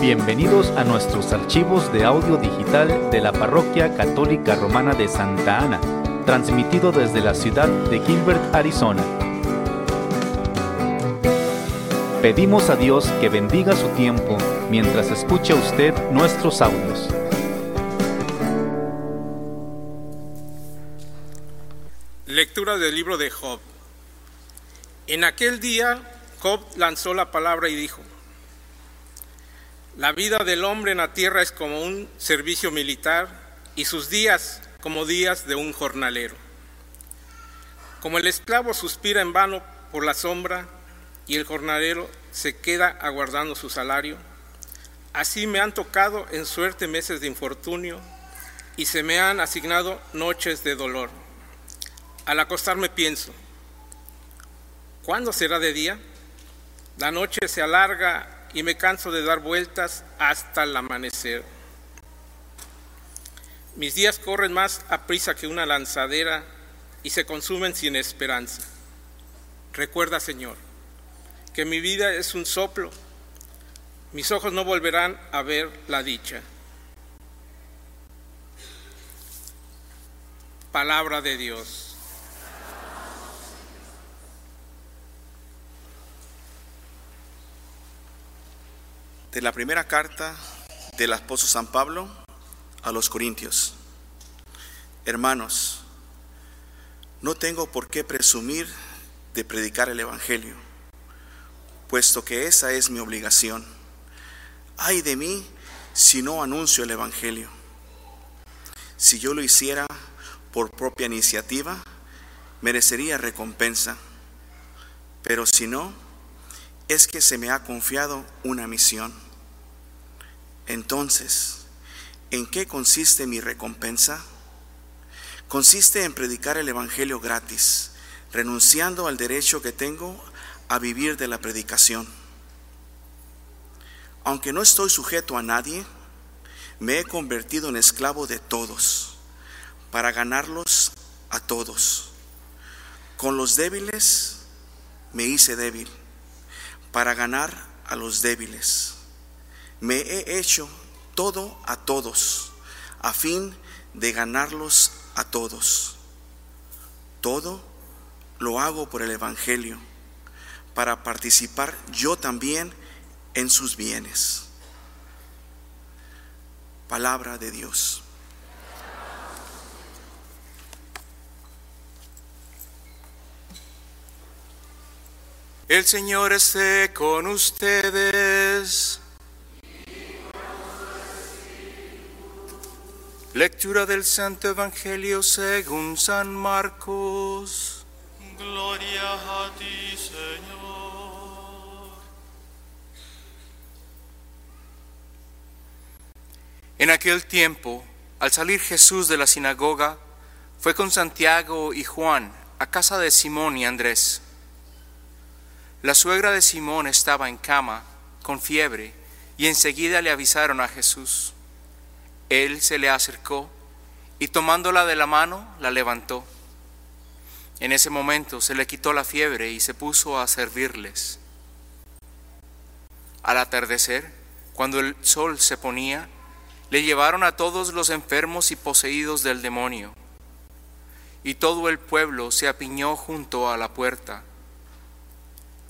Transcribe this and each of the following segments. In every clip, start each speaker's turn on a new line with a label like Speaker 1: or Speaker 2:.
Speaker 1: Bienvenidos a nuestros archivos de audio digital de la Parroquia Católica Romana de Santa Ana, transmitido desde la ciudad de Gilbert, Arizona. Pedimos a Dios que bendiga su tiempo mientras escucha usted nuestros audios.
Speaker 2: Lectura del libro de Job. En aquel día Job lanzó la palabra y dijo, la vida del hombre en la tierra es como un servicio militar y sus días como días de un jornalero. Como el esclavo suspira en vano por la sombra y el jornalero se queda aguardando su salario, así me han tocado en suerte meses de infortunio y se me han asignado noches de dolor. Al acostarme pienso, ¿cuándo será de día? La noche se alarga y me canso de dar vueltas hasta el amanecer. Mis días corren más a prisa que una lanzadera y se consumen sin esperanza. Recuerda, Señor, que mi vida es un soplo. Mis ojos no volverán a ver la dicha. Palabra de Dios.
Speaker 3: De la primera carta del apóstol San Pablo a los Corintios. Hermanos, no tengo por qué presumir de predicar el Evangelio, puesto que esa es mi obligación. Ay de mí si no anuncio el Evangelio. Si yo lo hiciera por propia iniciativa, merecería recompensa, pero si no, es que se me ha confiado una misión. Entonces, ¿en qué consiste mi recompensa? Consiste en predicar el Evangelio gratis, renunciando al derecho que tengo a vivir de la predicación. Aunque no estoy sujeto a nadie, me he convertido en esclavo de todos, para ganarlos a todos. Con los débiles me hice débil para ganar a los débiles. Me he hecho todo a todos, a fin de ganarlos a todos. Todo lo hago por el Evangelio, para participar yo también en sus bienes. Palabra de Dios.
Speaker 4: El Señor esté con ustedes. Lectura del Santo Evangelio según San Marcos.
Speaker 5: Gloria a ti, Señor.
Speaker 4: En aquel tiempo, al salir Jesús de la sinagoga, fue con Santiago y Juan a casa de Simón y Andrés. La suegra de Simón estaba en cama, con fiebre, y enseguida le avisaron a Jesús. Él se le acercó y tomándola de la mano, la levantó. En ese momento se le quitó la fiebre y se puso a servirles. Al atardecer, cuando el sol se ponía, le llevaron a todos los enfermos y poseídos del demonio. Y todo el pueblo se apiñó junto a la puerta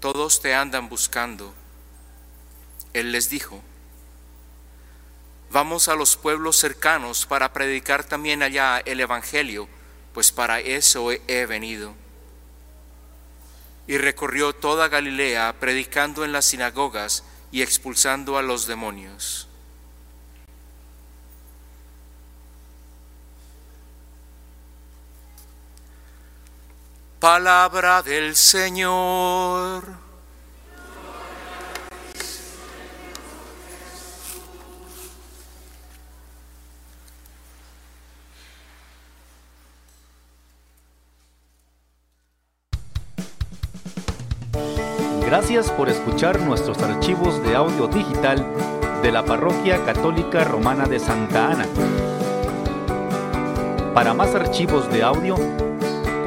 Speaker 4: todos te andan buscando. Él les dijo, vamos a los pueblos cercanos para predicar también allá el Evangelio, pues para eso he venido. Y recorrió toda Galilea predicando en las sinagogas y expulsando a los demonios. Palabra del Señor.
Speaker 1: Gracias por escuchar nuestros archivos de audio digital de la Parroquia Católica Romana de Santa Ana. Para más archivos de audio,